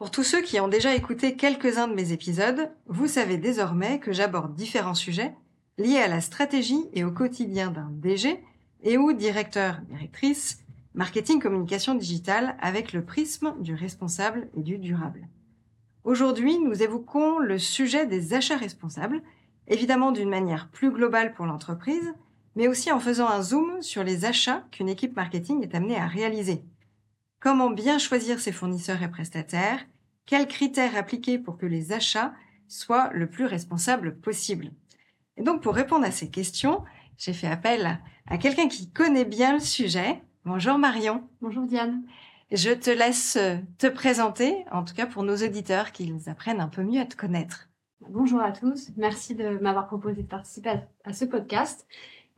Pour tous ceux qui ont déjà écouté quelques-uns de mes épisodes, vous savez désormais que j'aborde différents sujets liés à la stratégie et au quotidien d'un DG et ou directeur, directrice, marketing communication digitale avec le prisme du responsable et du durable. Aujourd'hui, nous évoquons le sujet des achats responsables, évidemment d'une manière plus globale pour l'entreprise, mais aussi en faisant un zoom sur les achats qu'une équipe marketing est amenée à réaliser. Comment bien choisir ses fournisseurs et prestataires Quels critères appliquer pour que les achats soient le plus responsables possible Et donc pour répondre à ces questions, j'ai fait appel à quelqu'un qui connaît bien le sujet. Bonjour Marion. Bonjour Diane. Je te laisse te présenter, en tout cas pour nos auditeurs, qu'ils apprennent un peu mieux à te connaître. Bonjour à tous, merci de m'avoir proposé de participer à, ce podcast.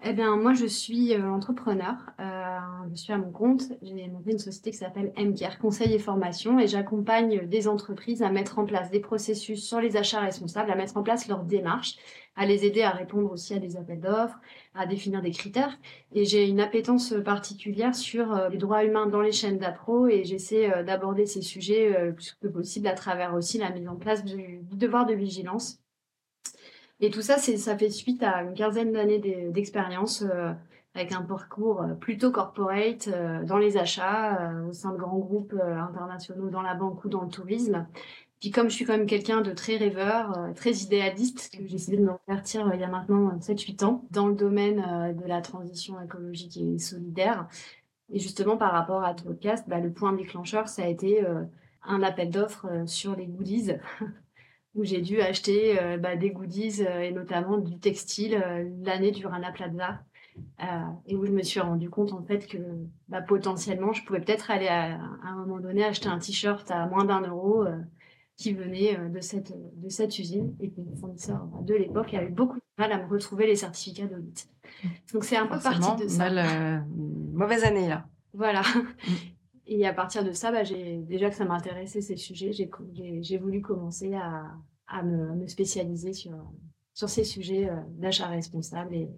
Eh bien, moi, je suis euh, entrepreneur. Euh, je suis à mon compte. J'ai monté une société qui s'appelle MCare, Conseil et Formation, et j'accompagne des entreprises à mettre en place des processus sur les achats responsables, à mettre en place leur démarche, à les aider à répondre aussi à des appels d'offres, à définir des critères. Et j'ai une appétence particulière sur euh, les droits humains dans les chaînes d'appro, et j'essaie d'aborder ces sujets le plus que possible à travers aussi la mise en place du devoir de vigilance et tout ça, ça fait suite à une quinzaine d'années d'expérience euh, avec un parcours euh, plutôt corporate euh, dans les achats, au sein de grands groupes internationaux dans la banque ou dans le tourisme. Puis comme je suis quand même quelqu'un de très rêveur, très idéaliste, j'ai décidé de me repartir il y a maintenant 7-8 ans dans le domaine de la transition écologique et solidaire. Et justement, par rapport à ton bah, le point déclencheur, ça a été un appel d'offres sur les goodies où j'ai dû acheter euh, bah, des goodies euh, et notamment du textile euh, l'année du Rana Plaza. et où je me suis rendu compte en fait que bah, potentiellement je pouvais peut-être aller à, un moment donné acheter un t-shirt à moins d'un euro qui venait de cette de cette usine et que mon fournisseur de l'époque avait beaucoup de mal à me retrouver les certificats d'audit. Donc c'est un peu parti de ça. Mal, mauvaise année là. Voilà. Et à partir de ça, bah, déjà que ça m'intéressait ces sujets, j'ai voulu commencer à, me, spécialiser sur, ces sujets euh, d'achat responsable et,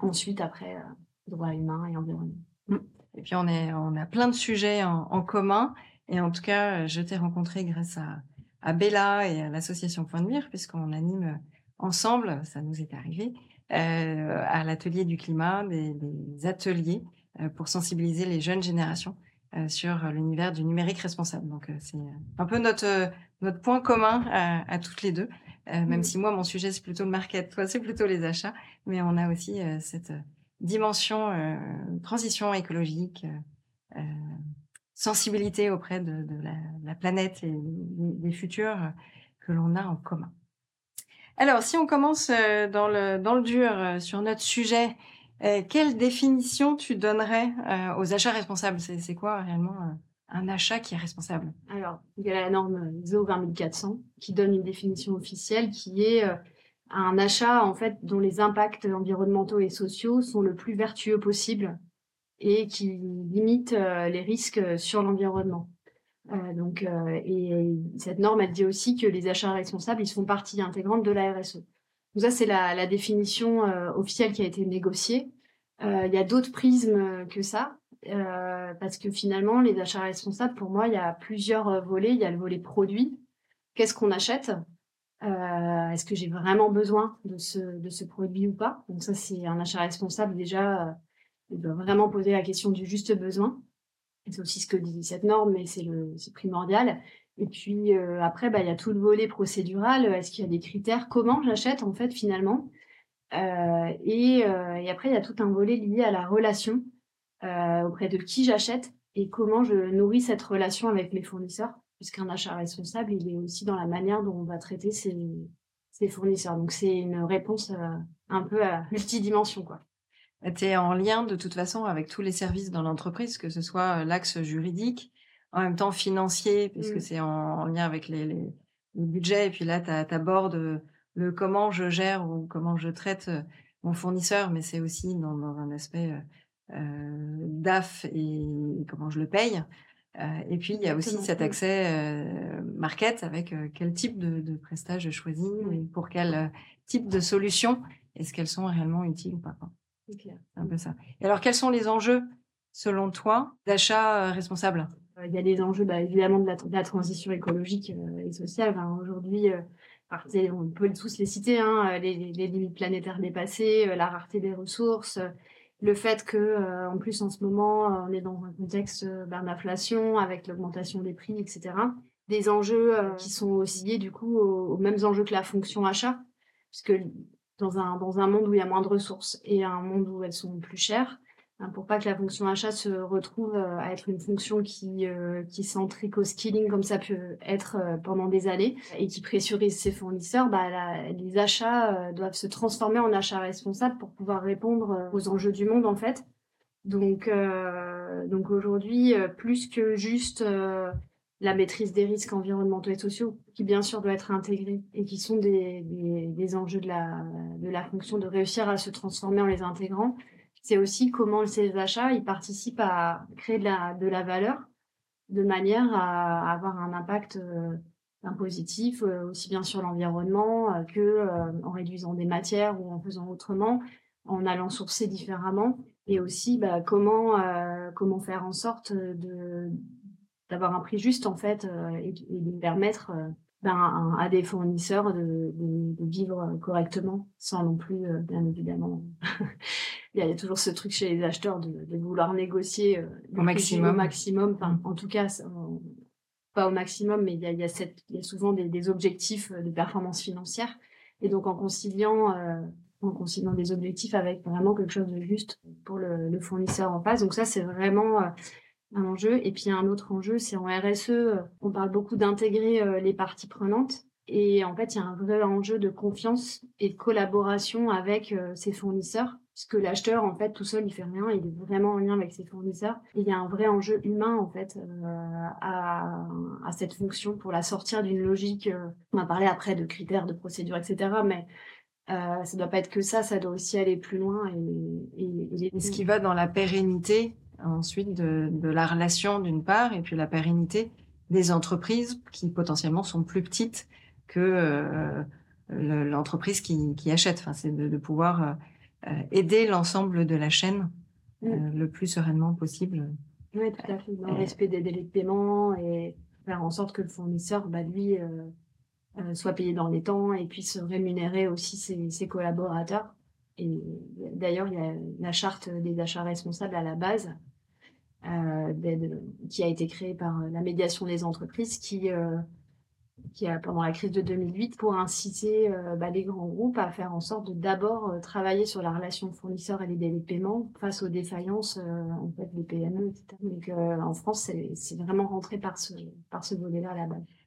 ensuite après euh, droit humain et environnement. Mmh. Et puis on, a plein de sujets en, commun et en tout cas, je t'ai rencontré grâce à, à Bella et à l'association Point de Mire puisqu'on anime ensemble, ça nous est arrivé, euh, à l'atelier du climat, des, ateliers euh, pour sensibiliser les jeunes générations euh, sur l'univers du numérique responsable. Donc euh, c'est un peu notre euh, notre point commun à, toutes les deux. même mmh. si moi mon sujet c'est plutôt le market, toi c'est plutôt les achats, mais on a aussi cette dimension transition écologique, sensibilité auprès de, de la, la, planète et des futurs que l'on a en commun. Alors, si on commence dans le, dans le dur sur notre sujet euh, quelle définition tu donnerais euh, aux achats responsables? C'est quoi réellement euh, un achat qui est responsable? Alors, il y a la norme ISO 20400 qui donne une définition officielle qui est un achat en fait dont les impacts environnementaux et sociaux sont le plus vertueux possible et qui limite les risques sur l'environnement. Donc, et cette norme, elle dit aussi que les achats responsables, ils font partie intégrante de la RSE. Donc ça, c'est la, la, définition euh, officielle qui a été négociée. Euh, il y a d'autres prismes que ça, euh, parce que finalement, les achats responsables, pour moi, il y a plusieurs volets. Il y a le volet produit. Qu'est-ce qu'on achète? Est-ce que j'ai vraiment besoin de ce, de ce produit ou pas? Donc ça, c'est un achat responsable déjà. il doit vraiment poser la question du juste besoin. C'est aussi ce que dit cette norme, mais c'est le c'est primordial. Et puis euh, après, bah, il y a tout le volet procédural. Est-ce qu'il y a des critères? Comment j'achète en fait finalement? Euh, et, euh, après, il y a tout un volet lié à la relation euh, auprès de qui j'achète et comment je nourris cette relation avec mes fournisseurs. Puisqu'un achat responsable, il est aussi dans la manière dont on va traiter ses, fournisseurs. Donc c'est une réponse un peu à multidimension. Tu es en lien de toute façon avec tous les services dans l'entreprise, que ce soit l'axe juridique, en même temps financier, puisque Mmh. c'est en, en lien avec les, les, les budgets. Et puis là, tu abordes le comment je gère ou comment je traite euh, mon fournisseur, mais c'est aussi dans, dans, un aspect euh, euh DAF et comment je le paye. Euh, et puis, il y a aussi cet accès euh, market avec euh, quel type de, de prestage je choisis et pour quel euh, type de solution est-ce qu'elles sont réellement utiles ou pas. C'est un peu ça. Et alors, quels sont les enjeux, selon toi, d'achat euh, responsable? Il y a des enjeux, bah, évidemment, de la, transition écologique et sociale. Aujourd'hui, on peut tous les citer, hein, les, limites planétaires dépassées, la rareté des ressources, le fait que, euh, en plus, en ce moment, euh, on est dans un contexte euh, d'inflation avec l'augmentation des prix, etc. Des enjeux qui sont aussi liés, du coup, aux, aux, mêmes enjeux que la fonction achat, puisque dans un, dans un monde où il y a moins de ressources et un monde où elles sont plus chères, pour pas que la fonction achat se retrouve euh, à être une fonction qui, euh, qui centrique au skilling comme ça peut être euh, pendant des années et qui pressurise ses fournisseurs, bah, les achats doivent se transformer en achats responsables pour pouvoir répondre aux enjeux du monde en fait. Donc, euh, donc aujourd'hui, plus que juste la maîtrise des risques environnementaux et sociaux, qui bien sûr doit être intégrée et qui sont des, des, des enjeux de la, de la fonction de réussir à se transformer en les intégrant, c'est aussi comment ces achats participent à créer de la, de la valeur de manière à avoir un impact euh, positif euh, aussi bien sur l'environnement euh, que euh, en réduisant des matières ou en faisant autrement, en allant sourcer différemment. Et aussi bah, comment comment faire en sorte de d'avoir un prix juste en fait et, de permettre ben, à des fournisseurs de, de, vivre correctement sans non plus bien évidemment il y a toujours ce truc chez les acheteurs de, de vouloir négocier euh, au maximum. Au maximum. Enfin, en tout cas, on, pas au maximum, mais il y a, il y a, cette, il y a souvent des, des, objectifs de performance financière. Et donc, en conciliant, euh, en conciliant des objectifs avec vraiment quelque chose de juste pour le, le fournisseur en face. Donc, ça, c'est vraiment euh, un enjeu. Et puis, un autre enjeu, c'est en RSE, euh, on parle beaucoup d'intégrer euh, les parties prenantes. Et en fait, il y a un vrai enjeu de confiance et de collaboration avec euh, ses fournisseurs puisque l'acheteur, en fait, tout seul, il fait rien, il est vraiment en lien avec ses fournisseurs. Il y a un vrai enjeu humain, en fait, euh, à, cette fonction pour la sortir d'une logique. Euh, on va parler après de critères, de procédures, etc. Mais euh, ça doit pas être que ça, ça doit aussi aller plus loin. Et, ce qui va dans la pérennité, ensuite, de, la relation, d'une part, et puis la pérennité des entreprises qui potentiellement sont plus petites que euh, l'entreprise qui, achète. Enfin, c'est de, pouvoir aider l'ensemble de la chaîne mm. euh, le plus sereinement possible. Oui, tout à fait. Dans le respect des délais de paiement et faire en sorte que le fournisseur, bah, lui, euh, euh, soit payé dans les temps et puisse rémunérer aussi ses, ses collaborateurs. Et d'ailleurs, il y a la charte des achats responsables à la base, euh, qui a été créée par la médiation des entreprises, qui euh, qui a pendant la crise de 2008 pour inciter euh, bah, les grands groupes à faire en sorte de d'abord euh, travailler sur la relation fournisseur et les délais de paiement face aux défaillances euh, en fait des PME etc. Donc en France c'est vraiment rentré par ce par ce volet-là.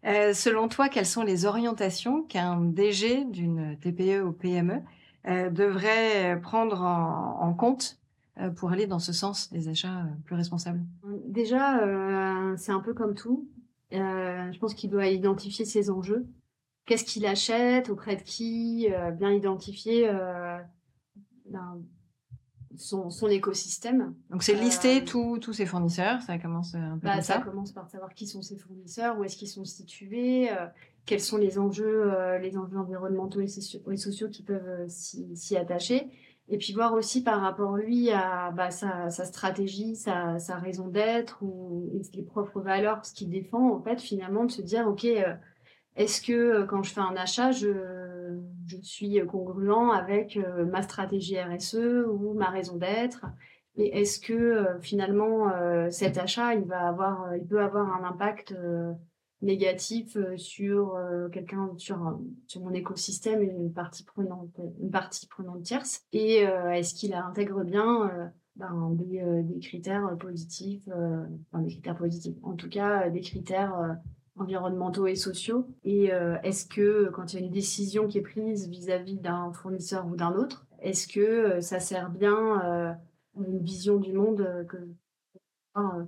Euh, selon toi, quelles sont les orientations qu'un DG d'une TPE ou PME devrait prendre en, en compte pour aller dans ce sens des achats plus responsables? Déjà, c'est un peu comme tout euh, je pense qu'il doit identifier ses enjeux. Qu'est-ce qu'il achète, auprès de qui, euh, bien identifier euh, ben, son, son, écosystème. Donc c'est lister tous ses fournisseurs, ça commence un peu bah, comme ça. Ça commence par savoir qui sont ses fournisseurs, où est-ce qu'ils sont situés, quels sont les enjeux, les enjeux environnementaux et sociaux qui peuvent s'y attacher et puis voir aussi par rapport lui à bah, sa, sa, stratégie, sa, sa raison d'être ou les propres valeurs, ce qu'il défend, en fait, finalement, de se dire, OK, euh, est-ce que euh, quand je fais un achat, je, je suis congruent avec euh, ma stratégie RSE ou ma raison d'être? Et est-ce que finalement, cet achat, il va avoir, il peut avoir un impact négatif sur euh, quelqu'un sur sur mon écosystème une partie prenante une partie prenante tierce. Et euh, est-ce qu'il intègre bien euh, ben, des, des, critères positifs enfin des critères positifs en tout cas des critères environnementaux et sociaux? Et est-ce que quand il y a une décision qui est prise vis-à-vis d'un fournisseur ou d'un autre est-ce que ça sert bien une vision du monde que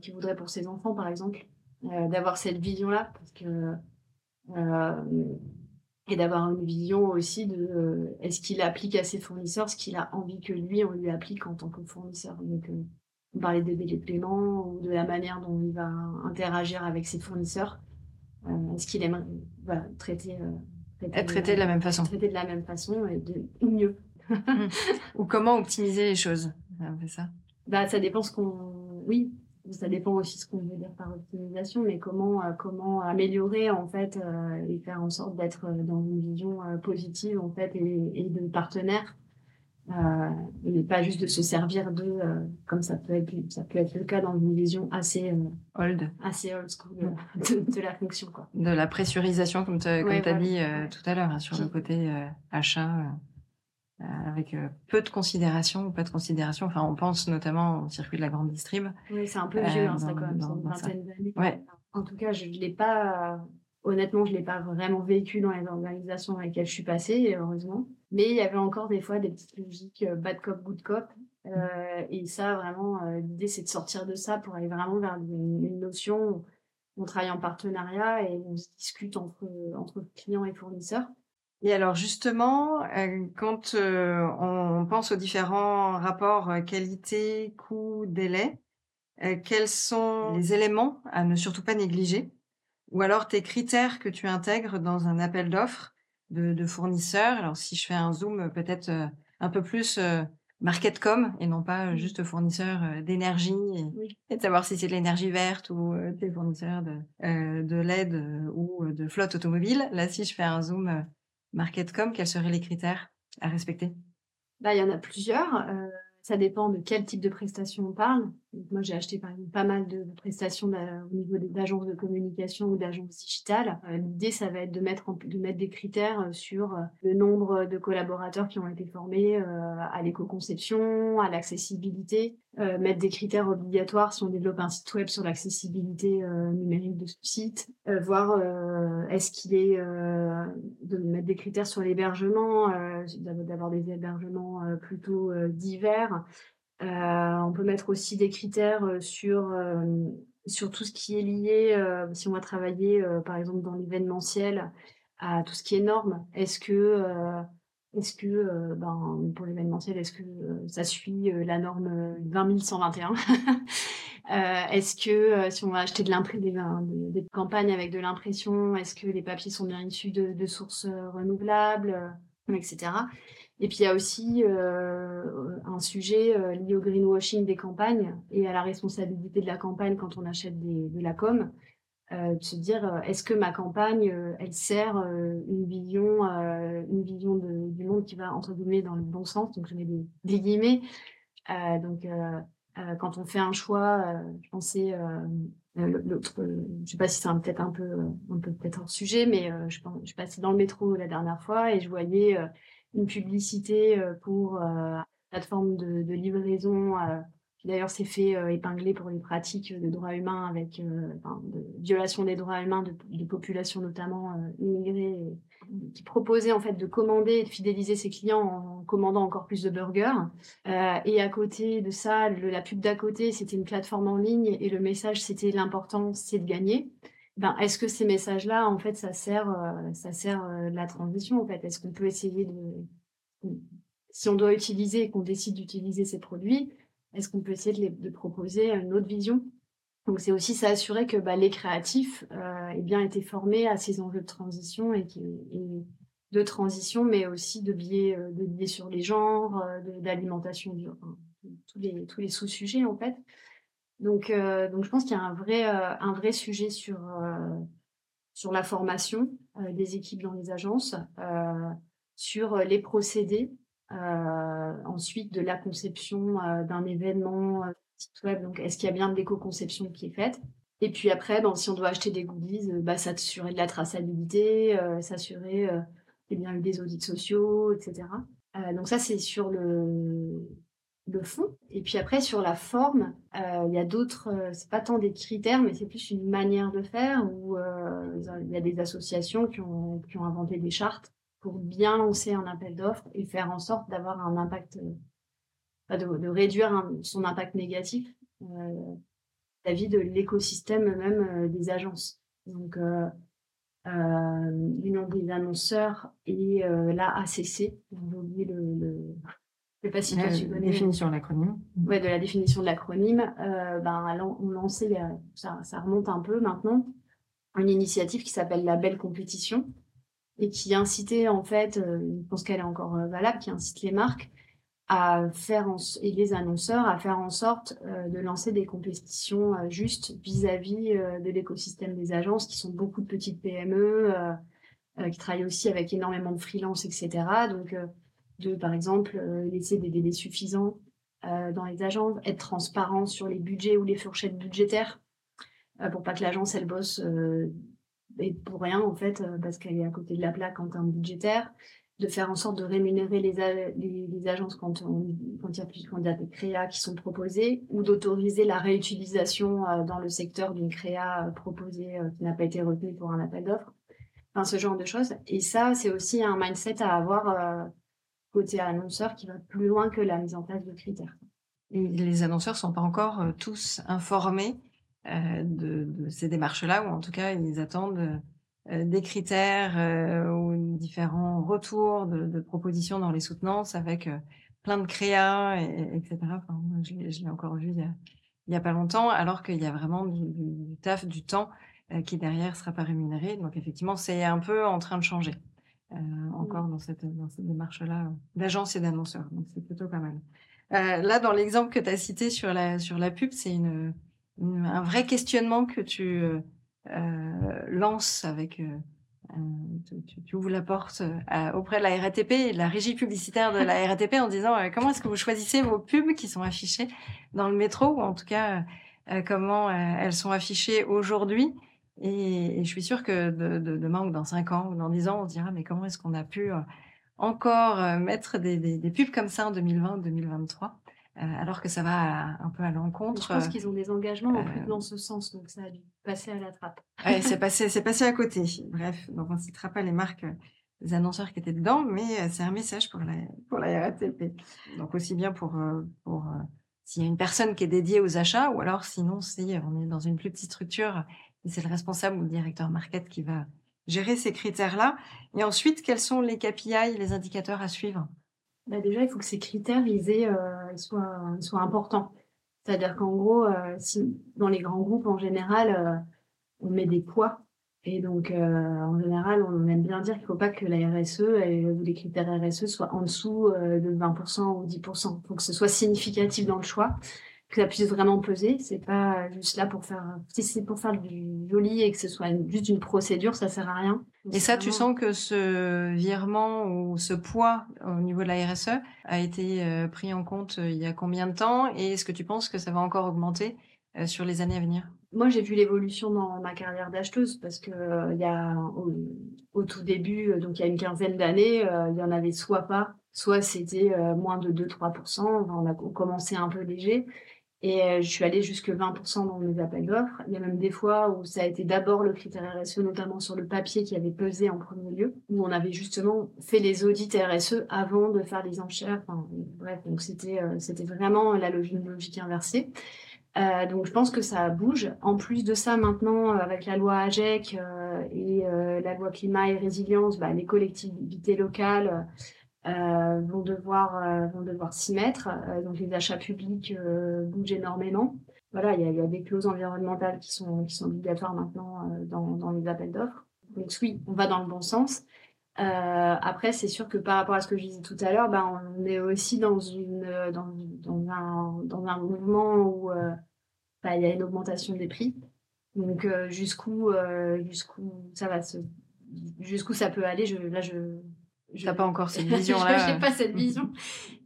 qui voudrait pour ses enfants par exemple? D'avoir cette vision-là, parce que et d'avoir une vision aussi de est-ce qu'il applique à ses fournisseurs ce qu'il a envie que lui on lui applique en tant que fournisseur. Donc on parlait des délais de paiement ou de la manière dont il va interagir avec ses fournisseurs. est-ce qu'il aimerait traiter, traiter, être traité de, la même façon, traiter de la même façon et de ou mieux. ou comment optimiser les choses. ça. Bah, ça dépend ce qu'on. Oui, ça dépend aussi ce qu'on veut dire par optimisation, mais comment euh, comment améliorer en fait euh, et faire en sorte d'être dans une vision euh, positive en fait et, et de partenaire et pas juste de se servir de comme ça peut être ça peut être le cas dans une vision assez old assez old school de, la fonction quoi. De la pressurisation comme tu as dit tout à l'heure hein, sur le côté achat. Euh, avec euh, peu de considération ou pas de considération. Enfin, on pense notamment au circuit de la grande distrib. Oui, c'est un peu vieux, hein, ça, quand même, une vingtaine d'années. Ouais. En tout cas, je ne l'ai pas, honnêtement, je ne l'ai pas vraiment vécu dans les organisations dans lesquelles je suis passée, heureusement. Mais il y avait encore des fois des petites logiques euh, bad cop, good cop. Euh, et ça, vraiment, l'idée, c'est de sortir de ça pour aller vraiment vers une, notion où on travaille en partenariat et on se discute entre, entre clients et fournisseurs. Et alors justement, euh, quand euh, on pense aux différents rapports euh, qualité, coût, délai, quels sont les éléments à ne surtout pas négliger? Ou alors tes critères que tu intègres dans un appel d'offres de, fournisseurs? Alors si je fais un zoom peut-être un peu plus marketcom et non pas mmh. juste fournisseur d'énergie et, de savoir si c'est de l'énergie verte ou des fournisseurs de, de LED ou de flotte automobile. Là, si je fais un zoom Marketcom, quels seraient les critères à respecter? Bah, Il y en a plusieurs. Euh, ça dépend de quel type de prestation on parle. Moi, j'ai acheté par exemple pas mal de prestations au niveau d'agences de communication ou d'agences digitales. Euh, l'idée, ça va être de mettre, de mettre des critères euh, sur euh, le nombre de collaborateurs qui ont été formés à l'éco-conception, à l'accessibilité, mettre des critères obligatoires si on développe un site web sur l'accessibilité numérique de ce site, voir est-ce qu'il est, de mettre des critères sur l'hébergement, d'avoir des hébergements plutôt divers. On peut mettre aussi des critères sur sur tout ce qui est lié, si on va travailler par exemple dans l'événementiel, à tout ce qui est normes. Est-ce que, ben, pour l'événementiel, est-ce que ça suit la norme 20121 Est-ce que si on va acheter de des, des, campagnes avec de l'impression, est-ce que les papiers sont bien issus de sources renouvelables, etc. Et puis il y a aussi euh, un sujet euh, lié au greenwashing des campagnes et à la responsabilité de la campagne quand on achète de la com, euh, de se dire est-ce que ma campagne elle sert une vision, une vision de, du monde qui va entre guillemets dans le bon sens, donc je mets des, des guillemets. donc quand on fait un choix, je pensais l'autre, je sais pas si c'est peut-être un peu, un peu peut-être hors sujet, mais je, je passais dans le métro la dernière fois et je voyais une publicité euh, pour euh, plateforme de, de livraison euh, d'ailleurs s'est fait épingler pour les pratiques de droits humains avec de violation des droits humains de, populations notamment immigrées qui proposait en fait de commander et de fidéliser ses clients en commandant encore plus de burgers. Euh, et à côté de ça, la pub d'à côté, c'était une plateforme en ligne et le message, c'était l'important, c'est de gagner. Ben, est-ce que ces messages-là, en fait, ça sert, euh, ça sert euh, la transition, en fait? Est-ce qu'on peut essayer de, si on doit utiliser et qu'on décide d'utiliser ces produits, est-ce qu'on peut essayer de, de, proposer une autre vision? Donc, c'est aussi s'assurer que bah, les créatifs euh, aient bien été formés à ces enjeux de transition et, qui, de transition, mais aussi de biais, euh, de biais sur les genres, d'alimentation, tous les, tous les sous-sujets, en fait. Donc, euh, donc je pense qu'il y a un vrai, euh, un vrai sujet sur, euh, sur la formation des équipes dans les agences, sur les procédés, ensuite de la conception d'un événement site web. Donc, est-ce qu'il y a bien de l'éco-conception qui est faite? Et puis après, ben, si on doit acheter des goodies, bah, s'assurer de la traçabilité, s'assurer qu'il bien des audits sociaux, etc. donc ça, c'est sur le, le fond. Et puis après, sur la forme, euh, il y a d'autres, euh, c'est pas tant des critères, mais c'est plus une manière de faire où euh, il y a des associations qui ont, qui ont inventé des chartes pour bien lancer un appel d'offres et faire en sorte d'avoir un impact, de, réduire son impact négatif. la vie de l'écosystème même des agences. Donc, l'Union des annonceurs et la ACC, j'ai oublié le, le... Je sais pas si tu connais. Définition de l'acronyme. Ouais, de la définition de l'acronyme. ben, on lancé, ça, ça remonte un peu maintenant, une initiative qui s'appelle la Belle Compétition et qui incitait en fait, je pense qu'elle est encore valable, qui incite les marques à faire et les annonceurs à faire en sorte euh, de lancer des compétitions euh, justes vis-à-vis euh, de l'écosystème des agences qui sont beaucoup de petites PME qui travaillent aussi avec énormément de freelance etc donc de par exemple laisser des délais suffisants dans les agences être transparent sur les budgets ou les fourchettes budgétaires pour pas que l'agence elle bosse et pour rien en fait parce qu'elle est à côté de la plaque en termes budgétaires de faire en sorte de rémunérer les, les, agences quand, il y a y a des créas qui sont proposés ou d'autoriser la réutilisation euh, dans le secteur d'une créa euh, proposée euh, qui n'a pas été retenue pour un appel d'offres. Enfin, ce genre de choses. Et ça, c'est aussi un mindset à avoir côté annonceur qui va plus loin que la mise en place de critères. Les annonceurs sont pas encore tous informés de, de, ces démarches-là, ou en tout cas, ils attendent euh, des critères euh, ou différents retours de, propositions dans les soutenances avec euh, plein de créas, et, etc. Enfin, je, l'ai encore vu il y, a, pas longtemps, alors qu'il y a vraiment du, taf, du temps qui derrière sera pas rémunéré. Donc effectivement, c'est un peu en train de changer encore dans cette, dans cette démarche-là d'agence et d'annonceurs. Donc c'est plutôt pas mal. là, dans l'exemple que tu as cité sur la, sur la pub, c'est une, un vrai questionnement que tu euh, lance avec euh, tu, tu, ouvres la porte euh, auprès de la RATP et de la régie publicitaire de la RATP en disant comment est-ce que vous choisissez vos pubs qui sont affichées dans le métro ou en tout cas comment elles sont affichées aujourd'hui? Et, je suis sûre que de, de, demain ou dans cinq ans ou dans dix ans, on se dira mais comment est-ce qu'on a pu encore mettre des, des, des, pubs comme ça en 2020 2023 euh, alors que ça va un peu à l'encontre. Je pense qu'ils ont des engagements en plus dans ce sens, donc ça a dû passer à la trappe. Ouais, c'est passé, c'est passé à côté. Bref, donc on ne citera pas les marques des annonceurs qui étaient dedans, mais c'est un message pour la, pour la RATP. Donc aussi bien pour, pour s'il y a une personne qui est dédiée aux achats, ou alors sinon si on est dans une plus petite structure c'est le responsable ou le directeur market qui va gérer ces critères-là. Et ensuite, quels sont les KPI, les indicateurs à suivre? Bah déjà, il faut que ces critères ils euh, soient, importants. C'est-à-dire qu'en gros, euh, dans les grands groupes, en général, euh, on met des poids. Et donc, en général, on aime bien dire qu'il ne faut pas que la RSE ou les critères RSE soient en dessous de 20% ou 10%. Il faut que ce soit significatif dans le choix que ça puisse vraiment peser. C'est pas juste là pour faire, si c'est pour faire du joli et que ce soit juste une procédure, ça sert à rien. Et ça, tu sens que ce virement ou ce poids au niveau de la RSE a été euh, pris en compte euh, il y a combien de temps? Et est-ce que tu penses que ça va encore augmenter euh, sur les années à venir? Moi, j'ai vu l'évolution dans ma carrière d'acheteuse parce que il y a au, tout début, donc il y a une quinzaine d'années, il y en avait soit pas, soit c'était moins de 2-3%. on a commencé un peu léger. Et euh, je suis allée jusque 20% dans mes appels d'offres. Il y a même des fois où ça a été d'abord le critère RSE, notamment sur le papier qui avait pesé en premier lieu, où on avait justement fait les audits RSE avant de faire les enchères. Enfin, bref, donc c'était euh, c'était vraiment la logique, inversée. Euh, donc je pense que ça bouge. En plus de ça, maintenant, avec la loi AGEC et la loi climat et résilience, bah, les collectivités locales euh, vont devoir euh, vont devoir s'y mettre. Euh, donc les achats publics bougent énormément. Voilà, il y y a, des clauses environnementales qui sont qui sont obligatoires maintenant dans, dans les appels d'offres. Donc oui, on va dans le bon sens. Euh, après, c'est sûr que par rapport à ce que je disais tout à l'heure, ben, on est aussi dans, une, dans, dans, un, dans un mouvement où euh, ben, il y a une augmentation des prix. Donc euh, jusqu'où jusqu'où ça va se jusqu'où ça peut aller, je, là je je n'ai pas encore cette vision-là. je n'ai pas cette vision.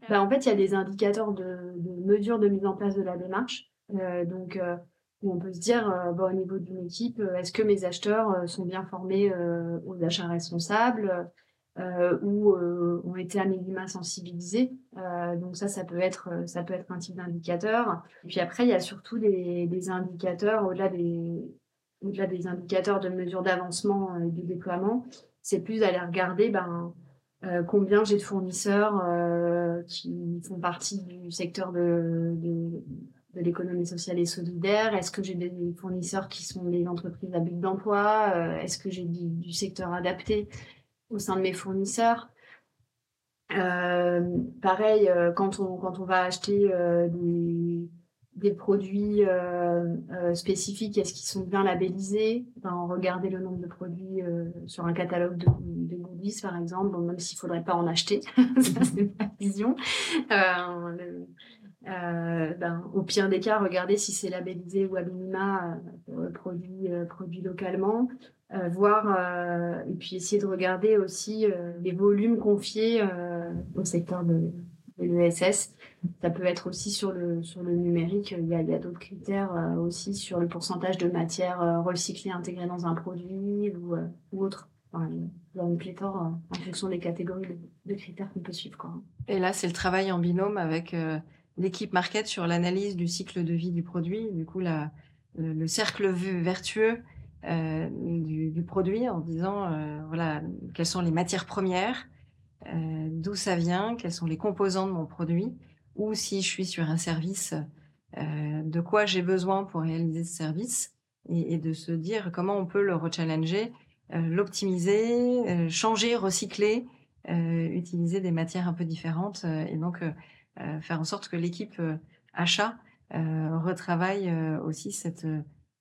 bah, en fait, il y a des indicateurs de, de mesure de mise en place de la démarche. Euh, donc, euh, où on peut se dire, euh, bon, au niveau d'une équipe, euh, est-ce que mes acheteurs euh, sont bien formés aux achats responsables ou ont été à minima sensibilisés Donc ça, ça peut être, ça peut être un type d'indicateur. Et puis après, il y a surtout des, des indicateurs au-delà des, au-delà des indicateurs de mesure d'avancement et du déploiement. C'est plus d'aller regarder, ben euh, combien j'ai de fournisseurs euh, qui font partie du secteur de, de de l'économie sociale et solidaire. Est-ce que j'ai des fournisseurs qui sont des entreprises à but d'emploi Est-ce que j'ai du, secteur adapté au sein de mes fournisseurs? Pareil, quand, on, quand on va acheter des des produits euh, euh, spécifiques, est-ce qu'ils sont bien labellisés? Ben, Regarder le nombre de produits euh, sur un catalogue de, de goodies, par exemple, même s'il ne faudrait pas en acheter, ça c'est ma vision. Ben, au pire des cas, regarder si c'est labellisé ou à minima produit, produit localement. voir et puis essayer de regarder aussi les volumes confiés au secteur de, l'ESS. Ça peut être aussi sur le, sur le numérique. Il y a, d'autres critères euh, aussi sur le pourcentage de matière euh, recyclée intégrée dans un produit ou, euh, ou autre. il y a une pléthore en fonction des catégories de, critères qu'on peut suivre. Et là, c'est le travail en binôme avec l'équipe market sur l'analyse du cycle de vie du produit. Du coup, la, le, cercle vertueux du, du, produit en disant voilà quelles sont les matières premières, euh, d'où ça vient, quels sont les composants de mon produit, ou si je suis sur un service, euh, de quoi j'ai besoin pour réaliser ce service, et, de se dire comment on peut le rechallenger, euh, l'optimiser, changer, recycler, utiliser des matières un peu différentes, et donc faire en sorte que l'équipe achat retravaille aussi cette,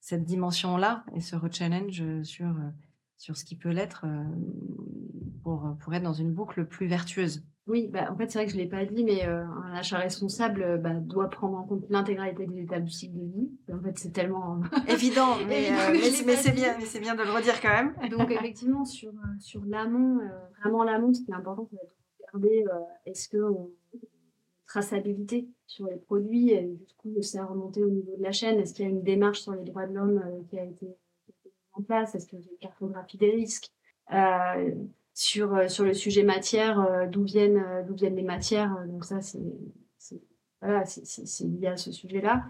cette dimension-là et se rechallenge sur sur ce qui peut l'être euh, pour, pour être dans une boucle plus vertueuse. Oui, bah, en fait, c'est vrai que je ne l'ai pas dit, mais euh, un achat responsable euh, bah, doit prendre en compte l'intégralité des étapes du cycle de vie. En fait, c'est tellement évident, mais, mais, c'est bien, mais c'est bien de le redire quand même. Donc, effectivement, sur, sur l'amont, vraiment l'amont, ce qui est important, c'est de regarder est-ce que traçabilité sur les produits, jusqu'où ça a remonté au niveau de la chaîne, est-ce qu'il y a une démarche sur les droits de l'homme qui a été place? Est-ce que j'ai une cartographie des risques? Euh, sur, euh, sur le sujet matière, euh, d'où viennent, d'où viennent les matières Donc ça, c'est voilà, c'est lié à ce sujet-là.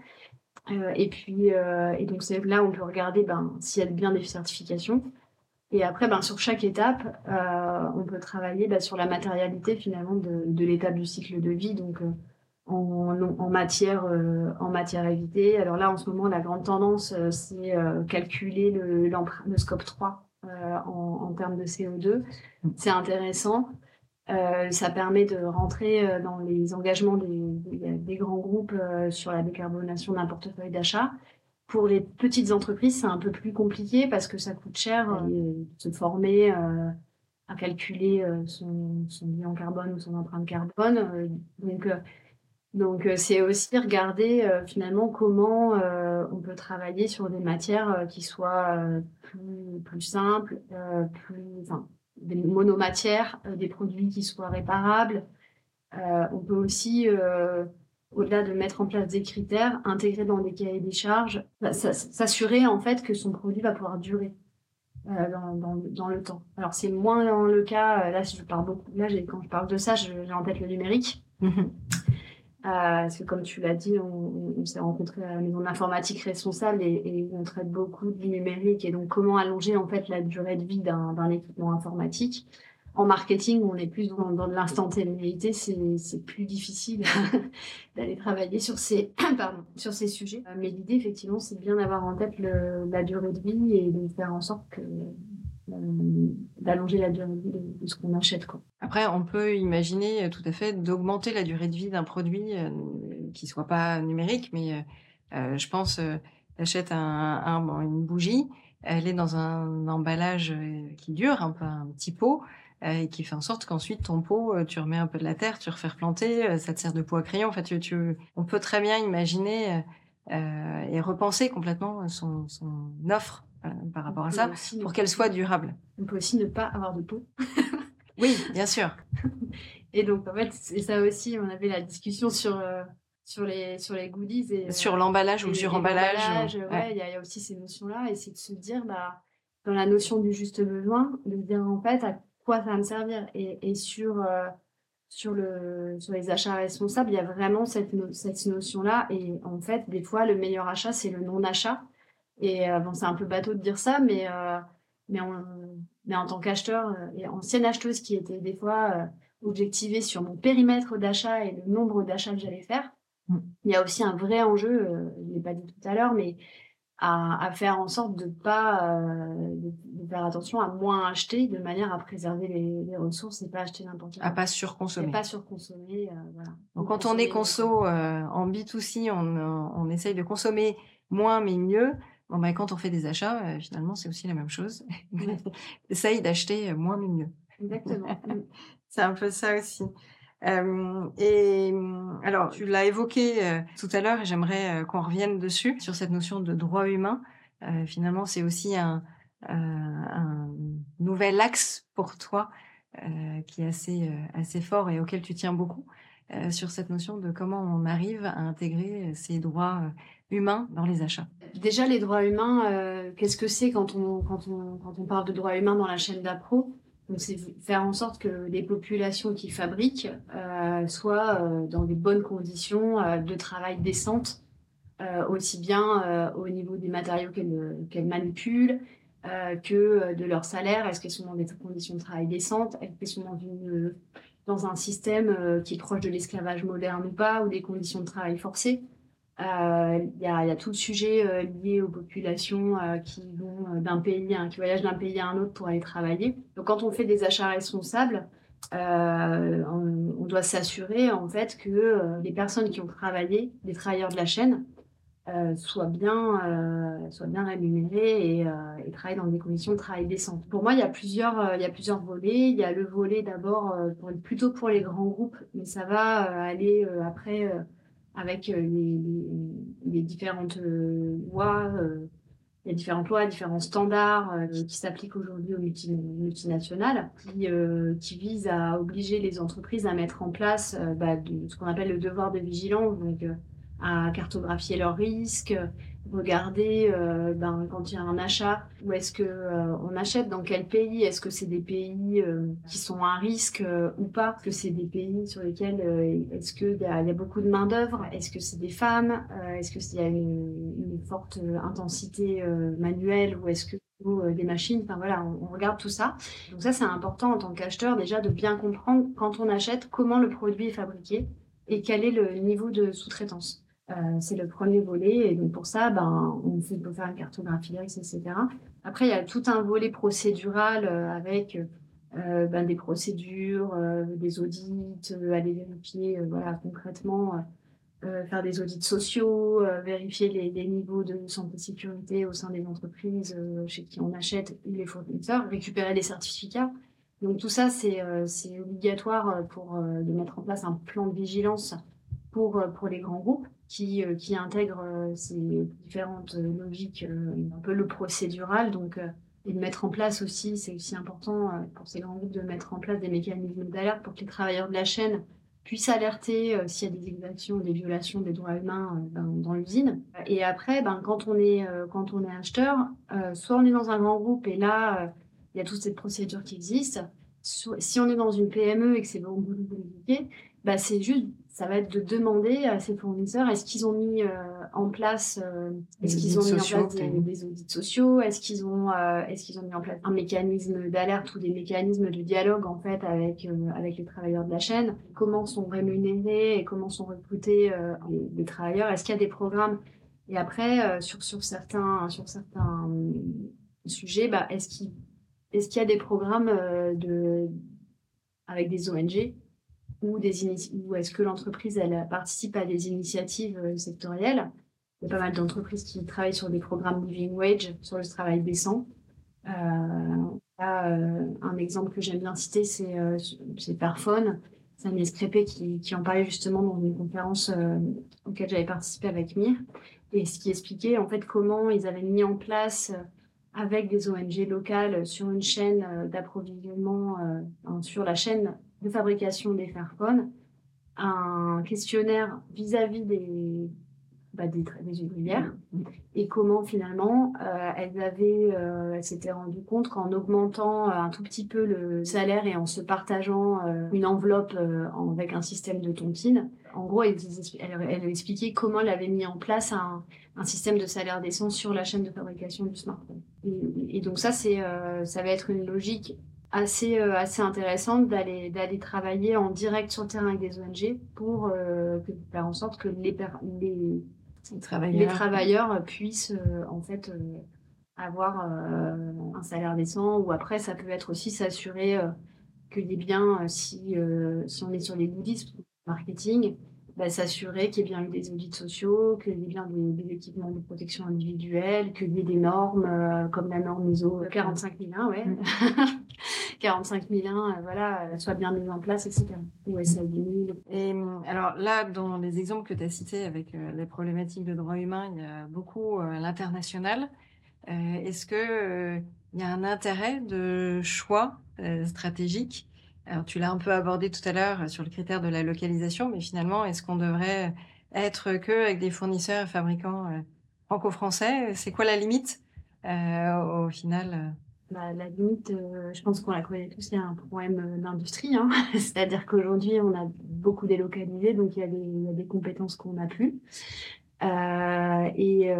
et puis, et donc là on peut regarder ben, s'il y a bien des certifications. Et après, ben, sur chaque étape, on peut travailler ben, sur la matérialité finalement de, de l'étape du cycle de vie. Donc, en, matière, euh, en matière évitée. Alors là, en ce moment, la grande tendance, euh, c'est euh, calculer le, le, scope 3 en, en, termes de CO2. C'est intéressant. ça permet de rentrer dans les engagements des, des, grands groupes sur la décarbonation d'un portefeuille d'achat. Pour les petites entreprises, c'est un peu plus compliqué parce que ça coûte cher de se former à calculer son, son bilan carbone ou son empreinte carbone. donc, donc euh, c'est aussi regarder euh, finalement comment euh, on peut travailler sur des matières qui soient plus, plus simples, plus, enfin, des monomatières, des produits qui soient réparables. on peut aussi, au-delà de mettre en place des critères, intégrer dans des cahiers des charges, bah, s'assurer en fait que son produit va pouvoir durer. dans, dans, dans, le temps. Alors c'est moins dans le cas, là je parle beaucoup, là quand je parle de ça, j'ai en tête le numérique. Mhm. Euh, parce que comme tu l'as dit, on, s'est rencontré à la maison d'informatique responsable et, on traite beaucoup du numérique et donc comment allonger en fait la durée de vie d'un équipement informatique. En marketing, on est plus dans, dans l'instantanéité, c'est plus difficile d'aller travailler sur ces, pardon, sur ces sujets. Mais l'idée, effectivement, c'est bien d'avoir en tête le, la durée de vie et de faire en sorte euh, d'allonger la durée de vie de, ce qu'on achète. Quoi. Après, on peut imaginer euh, tout à fait d'augmenter la durée de vie d'un produit euh, qui soit pas numérique, mais je pense, achète un, une bougie, elle est dans un emballage qui dure, un peu un petit pot, et qui fait en sorte qu'ensuite ton pot, tu remets un peu de la terre, tu refais replanter, ça te sert de pot à crayon. En fait, tu, tu, on peut très bien imaginer et repenser complètement son, son offre euh, par rapport à ça, pour qu'elle soit durable. On peut aussi ne pas avoir de peau. oui, bien sûr. Et donc, en fait, c'est ça aussi, on avait la discussion sur, euh, sur, les, sur les goodies. Et, sur l'emballage ou le suremballage. Ouais, il y, a aussi ces notions-là. Et c'est de se dire, bah, dans la notion du juste besoin, de dire en fait à quoi ça va me servir. Et, et sur, euh, sur, le, sur les achats responsables, il y a vraiment cette, cette notion-là. Et en fait, des fois, le meilleur achat, c'est le non-achat. Et euh, bon, c'est un peu bateau de dire ça, mais, euh, mais, mais en tant qu'acheteur euh, et ancienne acheteuse qui était des fois objectivée sur mon périmètre d'achat et le nombre d'achats que j'allais faire, Mm. Il y a aussi un vrai enjeu, je ne l'ai pas dit tout à l'heure, mais à, faire en sorte de pas de, faire attention à moins acheter de manière à préserver les, ressources et pas acheter n'importe quoi. À pas surconsommer. Et pas surconsommer, voilà. Donc, quand on est conso en B2C, on, on essaye de consommer moins mais mieux. Bon, ben, quand on fait des achats, euh, finalement, c'est aussi la même chose. Essaye d'acheter moins mais mieux. Exactement. Mm. c'est un peu ça aussi. Euh, et alors, tu l'as évoqué euh, tout à l'heure et j'aimerais qu'on revienne dessus, sur cette notion de droit humain. finalement, c'est aussi un, un, nouvel axe pour toi qui est assez, assez fort et auquel tu tiens beaucoup, sur cette notion de comment on arrive à intégrer ces droits humains dans les achats. Déjà, les droits humains, euh, qu'est-ce que c'est quand on, quand, on, quand on parle de droits humains dans la chaîne d'appro? C'est faire en sorte que les populations qui fabriquent euh, soient euh, dans des bonnes conditions de travail décentes, aussi bien au niveau des matériaux qu'elles manipulent que de leur salaire. Est-ce qu'elles sont dans des conditions de travail décentes? Est-ce qu'elles sont dans, une, dans un système qui est proche de l'esclavage moderne ou pas, ou des conditions de travail forcées euh, il y, a, tout le sujet euh, lié aux populations euh, qui vont d'un pays, voyagent d'un pays à un autre pour aller travailler. Donc, quand on fait des achats responsables, on, doit s'assurer en fait que les personnes qui ont travaillé, les travailleurs de la chaîne, soient bien, soient bien rémunérés et, et, travaillent dans des conditions de travail décentes. Pour moi, il y a plusieurs, il y a plusieurs volets. Il y a le volet d'abord plutôt pour les grands groupes, mais ça va aller après avec euh, les, différentes euh, lois, euh, différentes lois, différents standards qui s'appliquent aujourd'hui aux multinationales, qui, qui visent à obliger les entreprises à mettre en place bah, ce qu'on appelle le devoir de vigilance, à cartographier leurs risques, regarder euh, ben, quand il y a un achat, où est-ce que euh, on achète, dans quel pays, est-ce que c'est des pays euh, qui sont à risque ou pas, est-ce que c'est des pays sur lesquels est-ce qu'il y, a, y a beaucoup de main d'œuvre, est-ce que c'est des femmes, est-ce que y a une, une forte intensité manuelle ou est-ce que des machines, enfin voilà, on, on, regarde tout ça. Donc ça c'est important en tant qu'acheteur déjà de bien comprendre quand on achète comment le produit est fabriqué et quel est le niveau de sous-traitance. Euh, c'est le premier volet. Et donc pour ça, ben, on peut faire une cartographie etc. Après, il y a tout un volet procédural euh, avec euh, ben, des procédures, des audits, aller vérifier voilà, concrètement, faire des audits sociaux, vérifier les, les, niveaux de santé et sécurité au sein des entreprises chez qui on achète les fournisseurs, récupérer des certificats. Donc tout ça, c'est obligatoire pour de mettre en place un plan de vigilance pour, pour les grands groupes qui, euh, qui intègre euh, ces différentes euh, logiques, un peu le procédural. Donc, et de mettre en place aussi, c'est aussi important pour ces grands groupes de mettre en place des mécanismes d'alerte pour que les travailleurs de la chaîne puissent alerter s'il y a des exactions, des violations des droits humains dans, l'usine. Et après, ben, quand, on est, quand on est acheteur, soit on est dans un grand groupe et là, il y a toute cette procédure qui existe. si on est dans une PME et que c'est beaucoup compliqué, c'est juste ça va être de demander à ces fournisseurs est-ce qu'ils ont mis euh, en place euh, est-ce qu'ils ont mis en place des, audits sociaux est-ce qu'ils ont euh, est-ce qu'ils ont mis en place un mécanisme d'alerte ou des mécanismes de dialogue en fait avec avec les travailleurs de la chaîne? Comment sont rémunérés et comment sont recrutés les, travailleurs? Est-ce qu'il y a des programmes? Et après sur sur certains sur certains sujets bah est-ce qu'il est-ce qu'il y a des programmes de avec des ONG ou, ou est-ce que l'entreprise elle participe à des initiatives euh, sectorielles? Il y a pas mal d'entreprises qui travaillent sur des programmes living wage, sur le travail décent. Euh, euh, un exemple que j'aime bien citer, c'est euh. C'est Agnès qui, qui en parlait justement dans une conférence auquel j'avais participé avec Mir. Et ce qui expliquait en fait comment ils avaient mis en place avec des ONG locales sur une chaîne d'approvisionnement, sur la chaîne de fabrication des Fairphone, un questionnaire vis-à-vis des, bah, des, des, et comment finalement euh, elles avaient, euh, elles s'étaient rendues compte qu'en augmentant euh, un tout petit peu le salaire et en se partageant euh, une enveloppe avec un système de tontine, en gros, elle, elle, expliquait comment elle avait mis en place un, un système de salaire décent sur la chaîne de fabrication du smartphone. Et, et donc ça, c'est, ça va être une logique assez, assez intéressante d'aller, d'aller travailler en direct sur le terrain avec des ONG pour faire en sorte que les, les, les travailleurs. puissent en fait avoir un salaire décent ou après ça peut être aussi s'assurer qu'il y ait bien si, si on est sur les goodies marketing bah, s'assurer qu'il y ait bien eu des audits sociaux, qu'il y ait bien des, équipements de protection individuelle, qu'il y ait des normes euh, comme la norme ISO 45001, ouais. 45001, mm. euh, voilà, soient bien mises en place, etc. Ou Et alors là, dans les exemples que tu as cités avec euh, les problématiques de droits humains, il y a beaucoup à l'international. Est-ce que il y a un intérêt de choix stratégique alors, tu l'as un peu abordé tout à l'heure euh, sur le critère de la localisation, mais finalement, est-ce qu'on devrait être que avec des fournisseurs et fabricants euh, franco-français? C'est quoi la limite euh, au final bah, La limite, je pense qu'on la connaît tous, il y a un problème d'industrie. Hein. C'est-à-dire qu'aujourd'hui, on a beaucoup délocalisé, donc il y a des, compétences qu'on n'a plus. et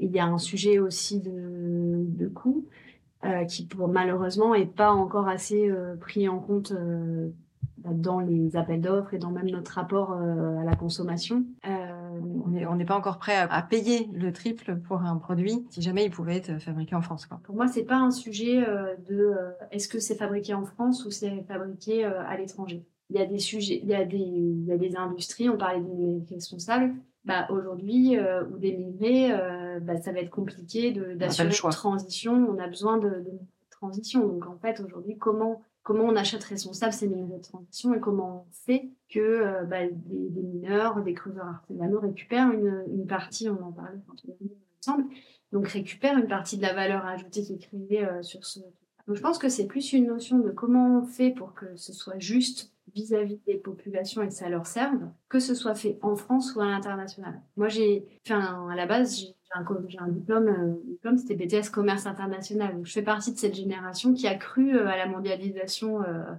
il y a un sujet aussi de, de coût. Euh, qui pour, malheureusement est pas encore assez euh, pris en compte euh, dans les appels d'offres et dans même notre rapport à la consommation. On n'est pas encore prêt à, payer le triple pour un produit si jamais il pouvait être fabriqué en France. Quoi. Pour moi, c'est pas un sujet de est-ce que c'est fabriqué en France ou c'est fabriqué à l'étranger. Il y a des sujets, il y a des, il y a des industries, on parlait des responsables, bah, aujourd'hui, euh, ou d'émigrer, euh, bah, ça va être compliqué d'assurer une transition. On a besoin de, de transition. Donc en fait, aujourd'hui, comment comment on achète responsable ces mineurs de transition et comment on fait que euh, bah, des, mineurs, des creuseurs artisanaux récupèrent une, une partie, on en parlait quand on ensemble, donc récupèrent une partie de la valeur ajoutée qui est créée euh, sur ce. Donc je pense que c'est plus une notion de comment on fait pour que ce soit juste vis-à-vis des populations et que ça leur serve, que ce soit fait en France ou à l'international. Moi, j'ai, enfin, à la base, j'ai un, un, diplôme, euh, diplôme c'était BTS Commerce International. Donc, je fais partie de cette génération qui a cru euh, à la mondialisation euh,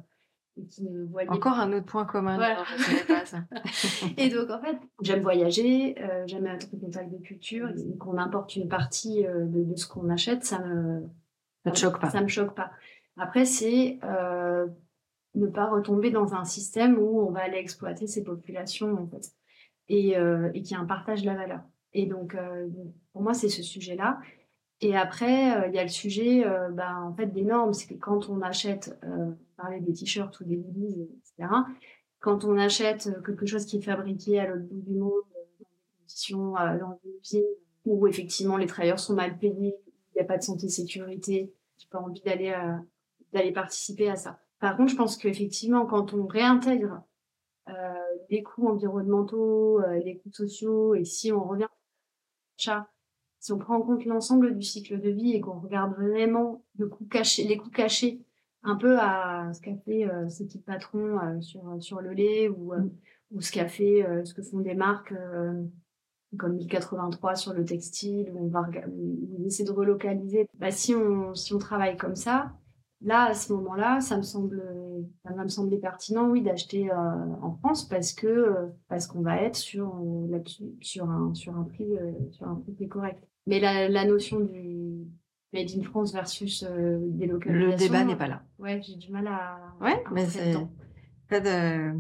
et qui ne voyait Encore un autre point commun. pas ça. et donc, en fait, j'aime voyager, j'aime être en contact des cultures. Et qu'on importe une partie de, de, ce qu'on achète, ça me... Ça te choque pas. Ça me choque pas. Après, c'est ne pas retomber dans un système où on va aller exploiter ces populations en fait et, et qu'il y a un partage de la valeur. Et donc euh, pour moi c'est ce sujet-là. Et après euh, il y a le sujet ben, en fait des normes, c'est que quand on achète, on parlait des t-shirts ou des hoodies, etc. Quand on achète quelque chose qui est fabriqué à l'autre bout du monde dans des conditions dans une ville où effectivement les travailleurs sont mal payés, il n'y a pas de santé sécurité, j'ai pas envie d'aller d'aller participer à ça. Par contre, je pense qu'effectivement, quand on réintègre euh, les coûts environnementaux, euh, les coûts sociaux, et si on revient si on prend en compte l'ensemble du cycle de vie et qu'on regarde vraiment le coût caché, les coûts cachés, un peu à ce qu'a fait euh, ce petit patron euh, sur sur le lait ou euh, ou ce qu'a fait ce que font des marques comme 1083 sur le textile où on va essayer de relocaliser. Bah, si on si on travaille comme ça, Là, à ce moment-là, ça me semble, ça me semblait pertinent, oui, d'acheter euh, en France parce que euh, parce qu'on va être sur euh, sur un sur un prix sur un prix qui est correct. Mais la, la notion du made in France versus des localisations. Le débat n'est pas là. Ouais, j'ai du mal à. Ouais, mais c'est pas de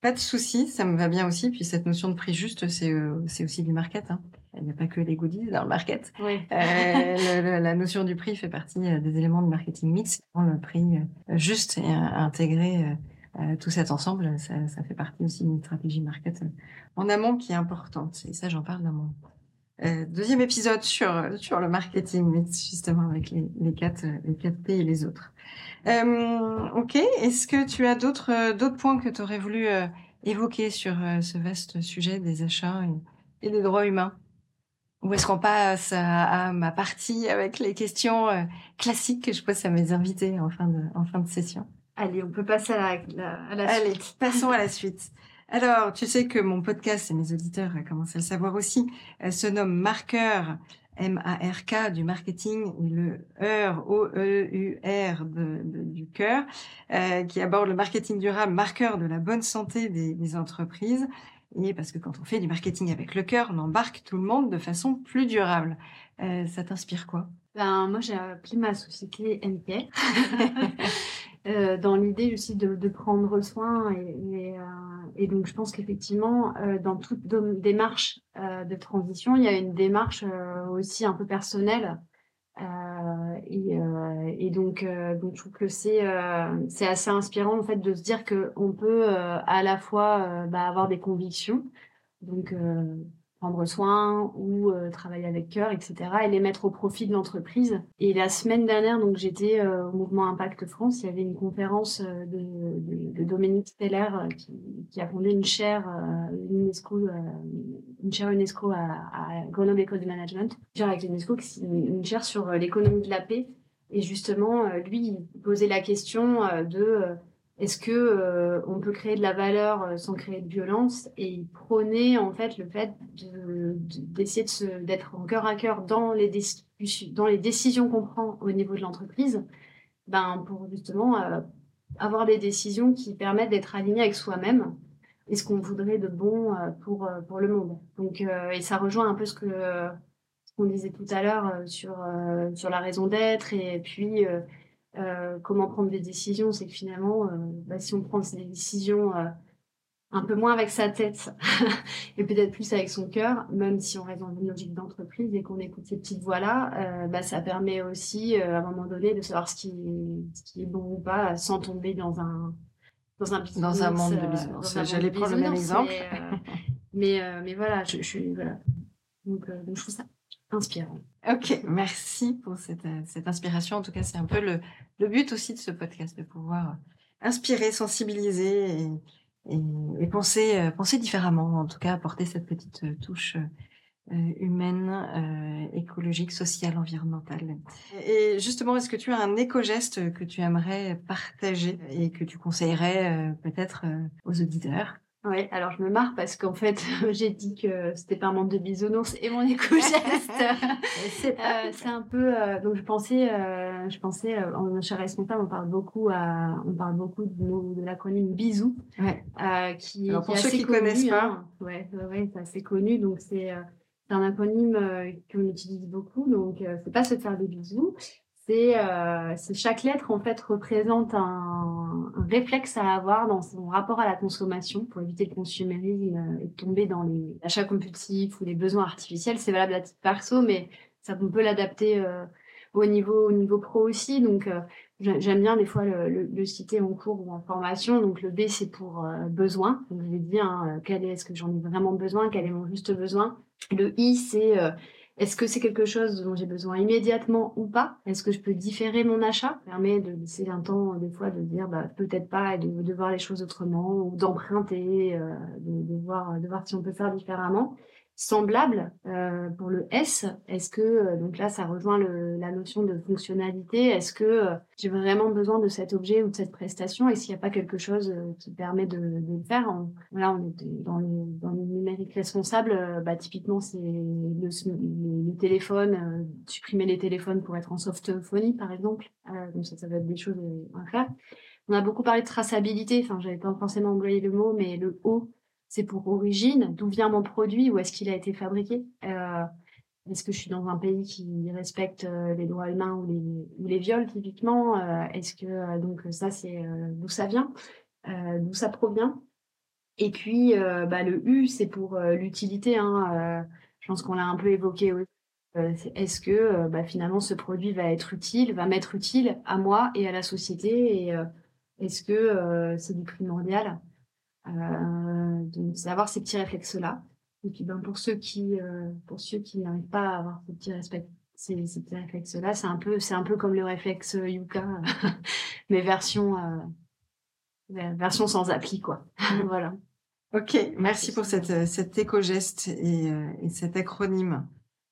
pas de souci, ça me va bien aussi. Puis cette notion de prix juste, c'est c'est aussi du market. Hein il n'y a pas que les goodies dans le market. Oui. Euh, la notion du prix fait partie euh, des éléments de marketing mix. Le prix euh, juste et intégrer tout cet ensemble, ça, ça, fait partie aussi d'une stratégie market en amont qui est importante. Et ça, j'en parle dans mon deuxième épisode sur sur le marketing mix, justement avec les, les quatre les quatre P et les autres. ok. Est-ce que tu as d'autres d'autres points que tu aurais voulu évoquer sur ce vaste sujet des achats et, et des droits humains? Ou est-ce qu'on passe à, ma partie avec les questions euh, classiques que je pose à mes invités en fin de, en fin de session? Allez, on peut passer à la, à la Allez, passons à la suite. Alors, tu sais que mon podcast, et mes auditeurs commencent à le savoir aussi, euh, se nomme Marqueur, M-A-R-K, du marketing, et le EUR, O-E-U-R du cœur, euh, qui aborde le marketing durable, marqueur de la bonne santé des, des entreprises. Et parce que quand on fait du marketing avec le cœur, on embarque tout le monde de façon plus durable. Euh, ça t'inspire quoi? Ben, Moi, j'ai appelé ma société NK. dans l'idée aussi de, de, prendre soin et, et, donc je pense qu'effectivement dans toute démarche de transition il y a une démarche aussi un peu personnelle et, et, donc, donc je trouve que c'est c'est assez inspirant en fait de se dire que on peut à la fois bah, avoir des convictions donc prendre soin ou euh, travailler avec cœur, etc. et les mettre au profit de l'entreprise. Et la semaine dernière, donc j'étais euh, au mouvement Impact France, il y avait une conférence euh, de, de, de, Dominique Steller qui, qui, a fondé une chaire UNESCO, une chaire UNESCO à, à Grenoble École de Management, une chaire avec l'UNESCO, une chaire sur l'économie de la paix. Et justement, lui, il posait la question de est-ce que euh, on peut créer de la valeur euh, sans créer de violence? Et il prônait en fait le fait d'essayer de, d'être en cœur à cœur dans les, dans les décisions qu'on prend au niveau de l'entreprise, ben pour justement euh, avoir des décisions qui permettent d'être alignées avec soi-même et ce qu'on voudrait de bon pour pour le monde. Donc et ça rejoint un peu ce que ce qu'on disait tout à l'heure sur sur la raison d'être et puis euh, comment prendre des décisions, c'est que finalement, euh, bah, si on prend des décisions euh, un peu moins avec sa tête et peut-être plus avec son cœur, même si on reste dans une logique d'entreprise et qu'on écoute ces petites voix-là, bah, ça permet aussi à un moment donné de savoir ce qui, est, ce qui est bon ou pas sans tomber dans un dans un business, dans un monde de business. J'allais prendre le même exemple. Mais, mais, voilà, je, je voilà. Donc, donc je trouve ça inspirant. Ok, merci pour cette, euh, cette inspiration. En tout cas, c'est un peu le, le, but aussi de ce podcast, de pouvoir inspirer, sensibiliser et, et, et penser, euh, penser différemment, en tout cas apporter cette petite euh, touche humaine, euh, écologique, sociale, environnementale. Et justement, est-ce que tu as un éco-geste que tu aimerais partager et que tu conseillerais peut-être aux auditeurs? Oui, alors je me marre parce qu'en fait, j'ai dit que c'était pas un monde de bisounours et mon éco-geste. Euh, c'est un peu. Euh, donc je pensais, euh, je pensais en chez responsable, on parle beaucoup, à, on parle beaucoup de, de l'acronyme bisou, ouais. qui, alors, pour qui ceux qui connu, connaissent pas, hein. ouais, ouais, c'est assez connu. Donc c'est un acronyme qu'on utilise beaucoup. Donc c'est pas se faire des bisous, euh, c'est chaque lettre en fait représente un, réflexe à avoir dans son rapport à la consommation pour éviter le consumérisme euh, et tomber dans les achats compulsifs ou les besoins artificiels. C'est valable à titre perso, mais ça on peut l'adapter euh, au niveau au niveau pro aussi. Donc j'aime bien des fois le, citer en cours ou en formation. Donc le B c'est pour besoin. Donc je vais dire hein, quel est ce que j'en ai vraiment besoin, quel est mon juste besoin. Le I c'est est-ce que c'est quelque chose dont j'ai besoin immédiatement ou pas? Est-ce que je peux différer mon achat? Ça permet de laisser un temps des fois de dire bah, peut-être pas et de, voir les choses autrement ou d'emprunter, euh, de, voir, de voir si on peut faire différemment semblable euh, pour le S Est-ce que euh, donc là ça rejoint le, la notion de fonctionnalité Est-ce que euh, j'ai vraiment besoin de cet objet ou de cette prestation? Est-ce qu'il n'y a pas quelque chose euh, qui permet de, de le faire en, Là on est dans le, dans le numérique responsable. bah, typiquement c'est le, le, téléphone, supprimer les téléphones pour être en softphonie par exemple. donc ça ça va être des choses à faire. On a beaucoup parlé de traçabilité. Enfin j'avais pas forcément employé le mot, mais le O c'est pour origine, d'où vient mon produit, où est-ce qu'il a été fabriqué. Euh, est-ce que je suis dans un pays qui respecte euh, les droits humains ou les, viols typiquement euh, Est-ce que donc ça c'est d'où ça vient, d'où ça provient Et puis bah, le U c'est pour l'utilité. Hein, je pense qu'on l'a un peu évoqué aussi. Est-ce que bah, finalement ce produit va être utile, va m'être utile à moi et à la société Et est-ce que c'est du primordial? Euh, donc, c'est avoir ces petits réflexes-là. Et puis, ben, pour ceux qui, euh, pour ceux qui n'arrivent pas à avoir ces petits, respect, ces, ces petits réflexes-là, c'est un peu, c'est un peu comme le réflexe Yuka, mais version, euh, version sans appli, quoi. voilà. Ok, merci pour cette, cet éco-geste et, euh, et, cet acronyme.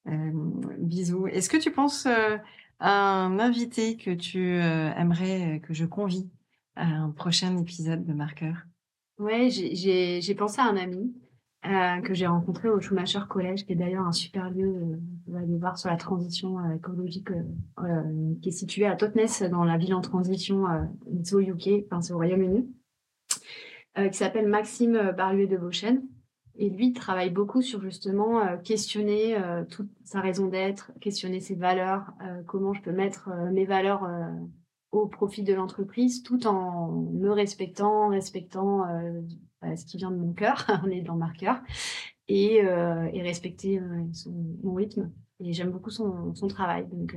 Euh, bisous. Est-ce que tu penses euh, à un invité que tu aimerais que je convie à un prochain épisode de Marqueur? Ouais, j'ai pensé à un ami euh, que j'ai rencontré au Schumacher College, qui est d'ailleurs un super lieu, euh, on aller voir sur la transition euh, écologique, euh, qui est situé à Totnes, dans la ville en transition, euh, c'est au UK, enfin c'est au Royaume-Uni, qui s'appelle Maxime Barluet de Beauchesne. Et lui travaille beaucoup sur justement questionner toute sa raison d'être, questionner ses valeurs, comment je peux mettre mes valeurs au profit de l'entreprise tout en me respectant, respectant bah, ce qui vient de mon cœur, on est dans marqueur, et, et respecter son, mon rythme. Et j'aime beaucoup son, son, travail. Donc,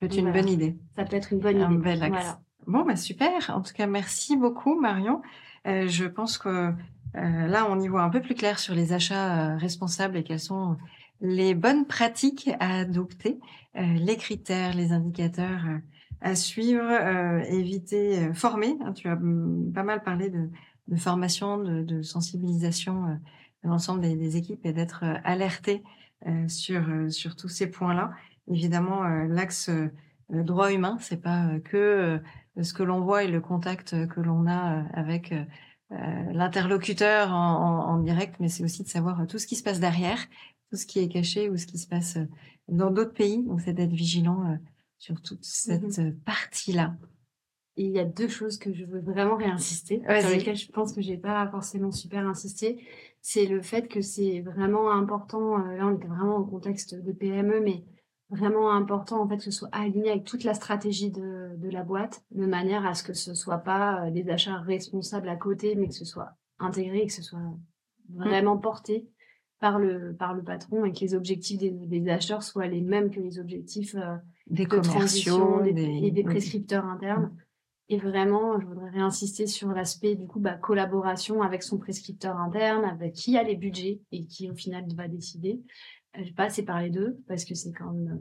c'est une bonne idée. Ça peut être une bonne Un idée. bel axe. Voilà. Bon, bah super. En tout cas, merci beaucoup, Marion. Euh, je pense que euh, là, on y voit un peu plus clair sur les achats euh, responsables et quelles sont les bonnes pratiques à adopter, euh, les critères, les indicateurs euh, à suivre, euh, éviter, former. Hein, tu as mm, pas mal parlé de, de formation, de, de sensibilisation de l'ensemble des, des, équipes et d'être alerté sur, sur tous ces points-là. Évidemment, l'axe droit humain, c'est pas que ce que l'on voit et le contact que l'on a avec l'interlocuteur en, en, en, direct, mais c'est aussi de savoir tout ce qui se passe derrière, tout ce qui est caché ou ce qui se passe dans d'autres pays. Donc, c'est d'être vigilant sur toute cette Mhm. partie-là. Et il y a deux choses que je veux vraiment réinsister, sur lesquelles je pense que j'ai pas forcément super insisté. C'est le fait que c'est vraiment important, euh, là on était vraiment au contexte de PME, mais vraiment important en fait que ce soit aligné avec toute la stratégie de, de la boîte, de manière à ce que ce soit pas euh, des achats responsables à côté, mais que ce soit intégré, que ce soit vraiment porté par le, par le patron et que les objectifs des, des acheteurs soient les mêmes que les objectifs euh, Des de transition commerciaux, des- des... et des prescripteurs internes. Et vraiment, je voudrais réinsister sur l'aspect du coup bah, collaboration avec son prescripteur interne, avec qui a les budgets et qui au final va décider. Euh, J'ai pas parlé d'eux parce que c'est quand même,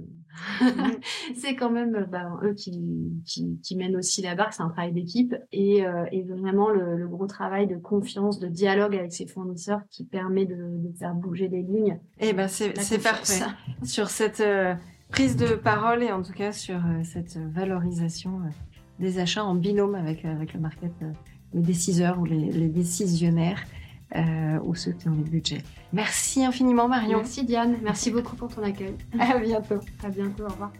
euh, c'est quand même euh, bah, eux qui, qui, qui mènent aussi la barque. C'est un travail d'équipe et, euh, et vraiment le, le gros travail de confiance, de dialogue avec ses fournisseurs qui permet de, de faire bouger les lignes. Eh ben, c'est parfait. Sur cette euh, prise de parole et en tout cas sur euh, cette valorisation des achats en binôme avec, avec le market, les déciseurs ou les, les décisionnaires euh, ou ceux qui ont les budgets. Merci infiniment, Marion. Merci Diane, merci beaucoup pour ton accueil. À bientôt. À bientôt, au revoir.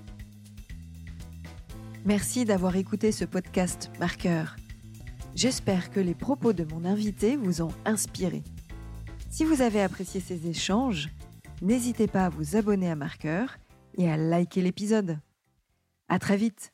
Merci d'avoir écouté ce podcast Marqueur. J'espère que les propos de mon invité vous ont inspiré. Si vous avez apprécié ces échanges, n'hésitez pas à vous abonner à Marqueur et à liker l'épisode. À très vite